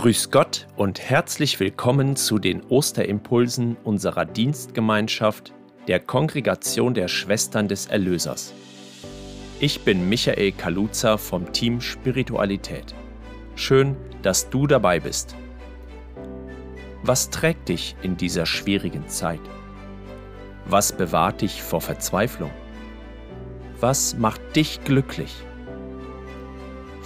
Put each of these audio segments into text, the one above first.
Grüß Gott und herzlich willkommen zu den Osterimpulsen unserer Dienstgemeinschaft der Kongregation der Schwestern des Erlösers. Ich bin Michael Kaluza vom Team Spiritualität. Schön, dass du dabei bist. Was trägt dich in dieser schwierigen Zeit? Was bewahrt dich vor Verzweiflung? Was macht dich glücklich?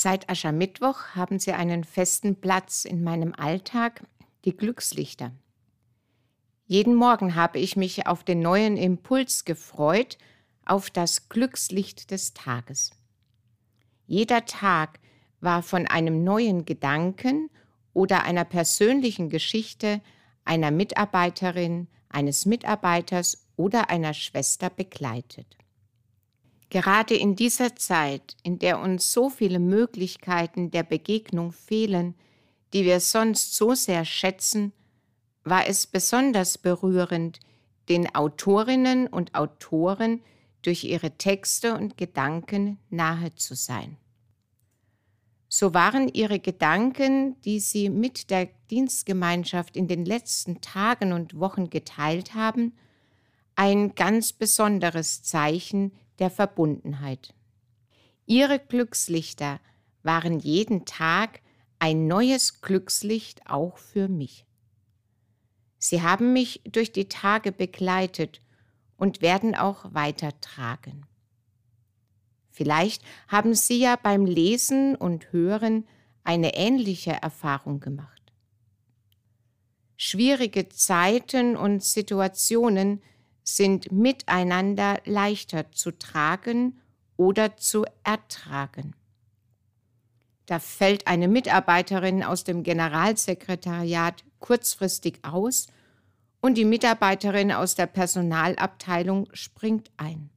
Seit Aschermittwoch haben sie einen festen Platz in meinem Alltag, die Glückslichter. Jeden Morgen habe ich mich auf den neuen Impuls gefreut, auf das Glückslicht des Tages. Jeder Tag war von einem neuen Gedanken oder einer persönlichen Geschichte einer Mitarbeiterin, eines Mitarbeiters oder einer Schwester begleitet. Gerade in dieser Zeit, in der uns so viele Möglichkeiten der Begegnung fehlen, die wir sonst so sehr schätzen, war es besonders berührend, den Autorinnen und Autoren durch ihre Texte und Gedanken nahe zu sein. So waren ihre Gedanken, die sie mit der Dienstgemeinschaft in den letzten Tagen und Wochen geteilt haben, ein ganz besonderes Zeichen der Verbundenheit. Ihre Glückslichter waren jeden Tag ein neues Glückslicht auch für mich. Sie haben mich durch die Tage begleitet und werden auch weitertragen. Vielleicht haben Sie ja beim Lesen und Hören eine ähnliche Erfahrung gemacht. Schwierige Zeiten und Situationen sind miteinander leichter zu tragen oder zu ertragen. Da fällt eine Mitarbeiterin aus dem Generalsekretariat kurzfristig aus und die Mitarbeiterin aus der Personalabteilung springt ein.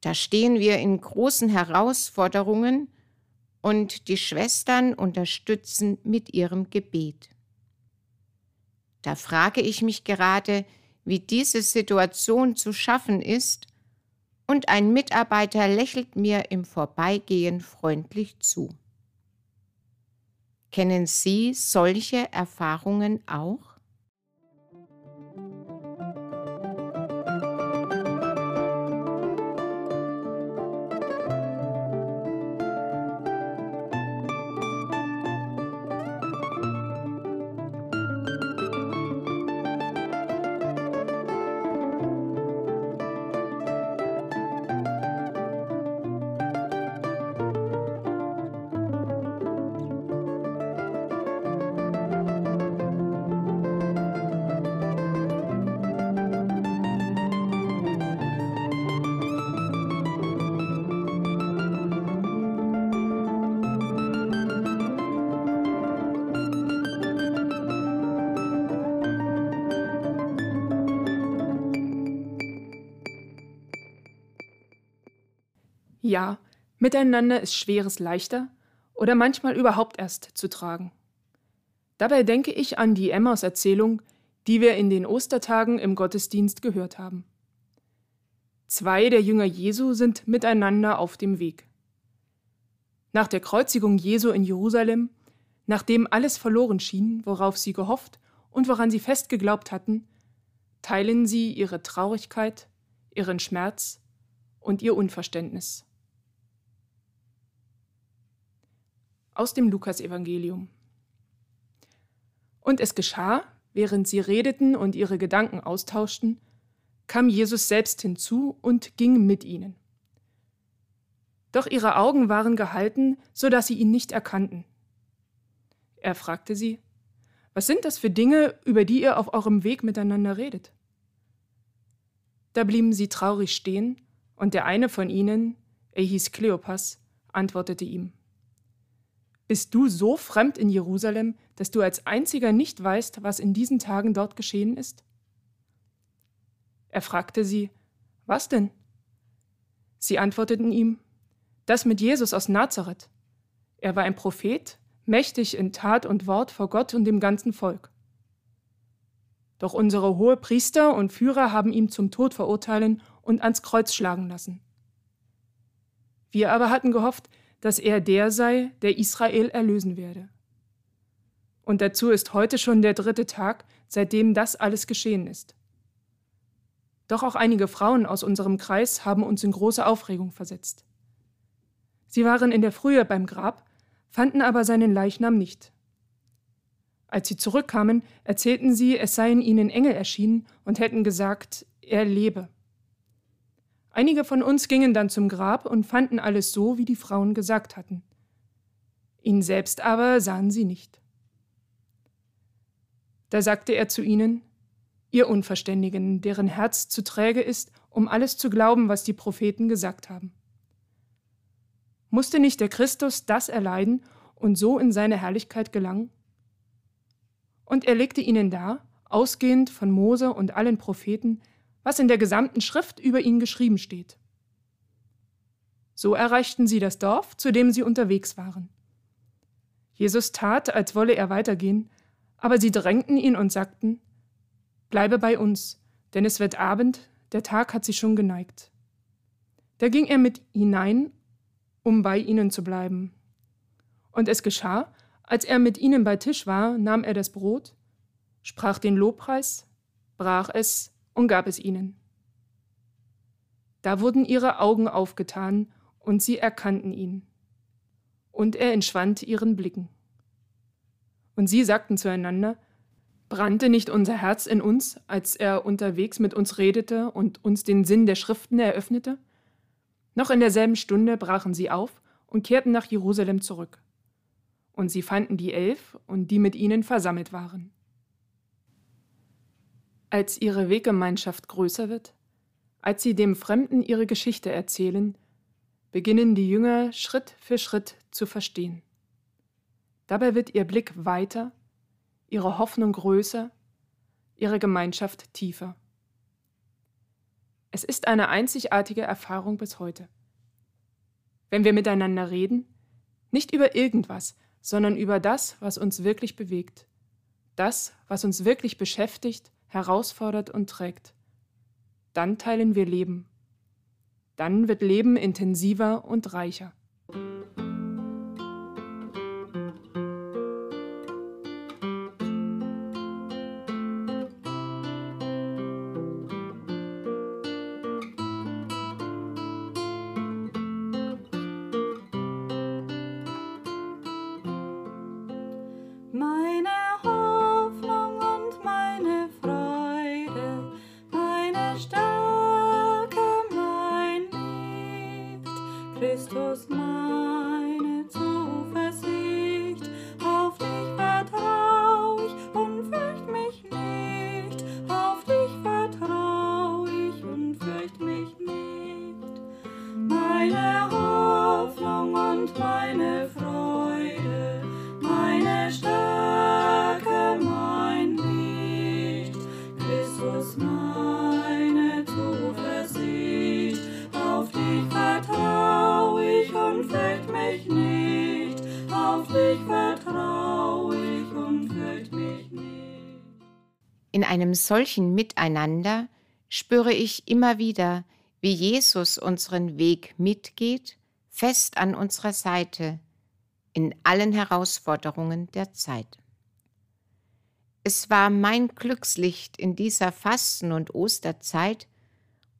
Da stehen wir in großen Herausforderungen und die Schwestern unterstützen mit ihrem Gebet. Da frage ich mich gerade, wie diese Situation zu schaffen ist, und ein Mitarbeiter lächelt mir im Vorbeigehen freundlich zu. Kennen Sie solche Erfahrungen auch? Ja, miteinander ist Schweres leichter oder manchmal überhaupt erst zu tragen. Dabei denke ich an die Emmaus-Erzählung, die wir in den Ostertagen im Gottesdienst gehört haben. Zwei der Jünger Jesu sind miteinander auf dem Weg. Nach der Kreuzigung Jesu in Jerusalem, nachdem alles verloren schien, worauf sie gehofft und woran sie fest geglaubt hatten, teilen sie ihre Traurigkeit, ihren Schmerz und ihr Unverständnis. Aus dem Lukasevangelium. Und es geschah, während sie redeten und ihre Gedanken austauschten, kam Jesus selbst hinzu und ging mit ihnen. Doch ihre Augen waren gehalten, so dass sie ihn nicht erkannten. Er fragte sie, was sind das für Dinge, über die ihr auf eurem Weg miteinander redet? Da blieben sie traurig stehen, und der eine von ihnen, er hieß Kleopas, antwortete ihm. Bist du so fremd in Jerusalem, dass du als einziger nicht weißt, was in diesen Tagen dort geschehen ist? Er fragte sie, was denn? Sie antworteten ihm, das mit Jesus aus Nazareth. Er war ein Prophet, mächtig in Tat und Wort vor Gott und dem ganzen Volk. Doch unsere hohe Priester und Führer haben ihn zum Tod verurteilen und ans Kreuz schlagen lassen. Wir aber hatten gehofft, dass er der sei, der Israel erlösen werde. Und dazu ist heute schon der dritte Tag, seitdem das alles geschehen ist. Doch auch einige Frauen aus unserem Kreis haben uns in große Aufregung versetzt. Sie waren in der Frühe beim Grab, fanden aber seinen Leichnam nicht. Als sie zurückkamen, erzählten sie, es seien ihnen Engel erschienen und hätten gesagt, er lebe. Einige von uns gingen dann zum Grab und fanden alles so, wie die Frauen gesagt hatten. Ihn selbst aber sahen sie nicht. Da sagte er zu ihnen, Ihr Unverständigen, deren Herz zu träge ist, um alles zu glauben, was die Propheten gesagt haben. Musste nicht der Christus das erleiden und so in seine Herrlichkeit gelangen? Und er legte ihnen dar, ausgehend von Mose und allen Propheten, was in der gesamten Schrift über ihn geschrieben steht. So erreichten sie das Dorf, zu dem sie unterwegs waren. Jesus tat, als wolle er weitergehen, aber sie drängten ihn und sagten, Bleibe bei uns, denn es wird Abend, der Tag hat sich schon geneigt. Da ging er mit hinein, um bei ihnen zu bleiben. Und es geschah, als er mit ihnen bei Tisch war, nahm er das Brot, sprach den Lobpreis, brach es und gab es ihnen. Da wurden ihre Augen aufgetan, und sie erkannten ihn. Und er entschwand ihren Blicken. Und sie sagten zueinander, Brannte nicht unser Herz in uns, als er unterwegs mit uns redete und uns den Sinn der Schriften eröffnete? Noch in derselben Stunde brachen sie auf und kehrten nach Jerusalem zurück. Und sie fanden die Elf und die mit ihnen versammelt waren. Als ihre Weggemeinschaft größer wird, als sie dem Fremden ihre Geschichte erzählen, beginnen die Jünger Schritt für Schritt zu verstehen. Dabei wird ihr Blick weiter, ihre Hoffnung größer, ihre Gemeinschaft tiefer. Es ist eine einzigartige Erfahrung bis heute. Wenn wir miteinander reden, nicht über irgendwas, sondern über das, was uns wirklich bewegt, das, was uns wirklich beschäftigt herausfordert und trägt. Dann teilen wir Leben. Dann wird Leben intensiver und reicher. In solchen Miteinander spüre ich immer wieder, wie Jesus unseren Weg mitgeht, fest an unserer Seite, in allen Herausforderungen der Zeit. Es war mein Glückslicht in dieser Fasten- und Osterzeit,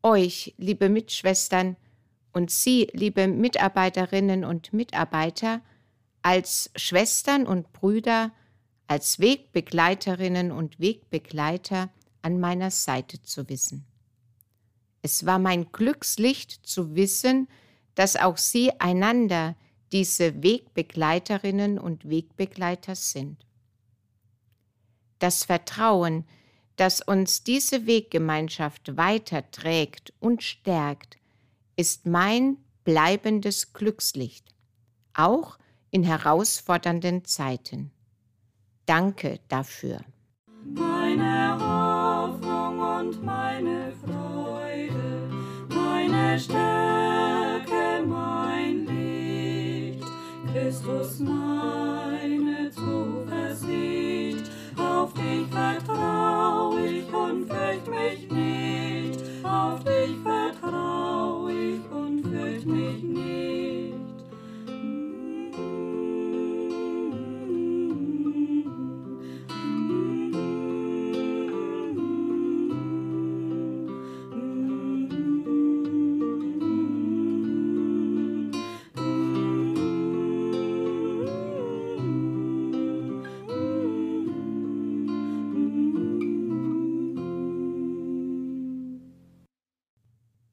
euch, liebe Mitschwestern, und Sie, liebe Mitarbeiterinnen und Mitarbeiter, als Schwestern und Brüder als Wegbegleiterinnen und Wegbegleiter an meiner Seite zu wissen. Es war mein Glückslicht zu wissen, dass auch Sie einander diese Wegbegleiterinnen und Wegbegleiter sind. Das Vertrauen, das uns diese Weggemeinschaft weiterträgt und stärkt, ist mein bleibendes Glückslicht, auch in herausfordernden Zeiten. Danke dafür. Meine Hoffnung und meine Freude, meine Stärke, mein Licht, Christus meine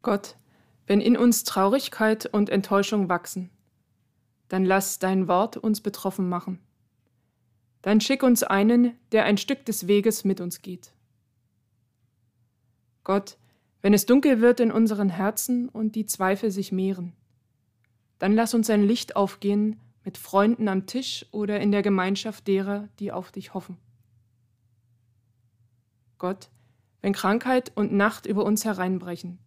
Gott, wenn in uns Traurigkeit und Enttäuschung wachsen, dann lass dein Wort uns betroffen machen. Dann schick uns einen, der ein Stück des Weges mit uns geht. Gott, wenn es dunkel wird in unseren Herzen und die Zweifel sich mehren, dann lass uns ein Licht aufgehen mit Freunden am Tisch oder in der Gemeinschaft derer, die auf dich hoffen. Gott, wenn Krankheit und Nacht über uns hereinbrechen,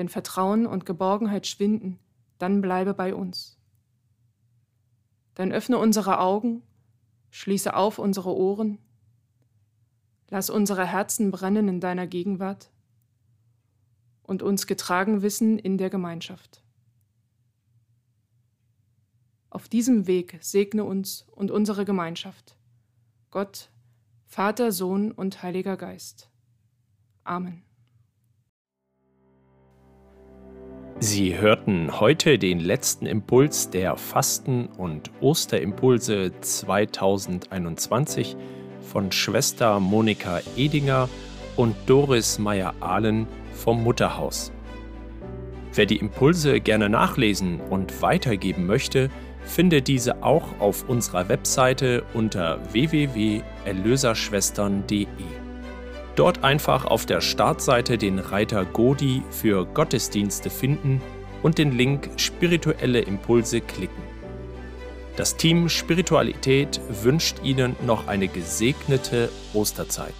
wenn Vertrauen und Geborgenheit schwinden, dann bleibe bei uns. Dann öffne unsere Augen, schließe auf unsere Ohren, lass unsere Herzen brennen in deiner Gegenwart und uns getragen wissen in der Gemeinschaft. Auf diesem Weg segne uns und unsere Gemeinschaft. Gott, Vater, Sohn und Heiliger Geist. Amen. Sie hörten heute den letzten Impuls der Fasten- und Osterimpulse 2021 von Schwester Monika Edinger und Doris Meyer-Ahlen vom Mutterhaus. Wer die Impulse gerne nachlesen und weitergeben möchte, findet diese auch auf unserer Webseite unter www.erlöserschwestern.de. Dort einfach auf der Startseite den Reiter Godi für Gottesdienste finden und den Link Spirituelle Impulse klicken. Das Team Spiritualität wünscht Ihnen noch eine gesegnete Osterzeit.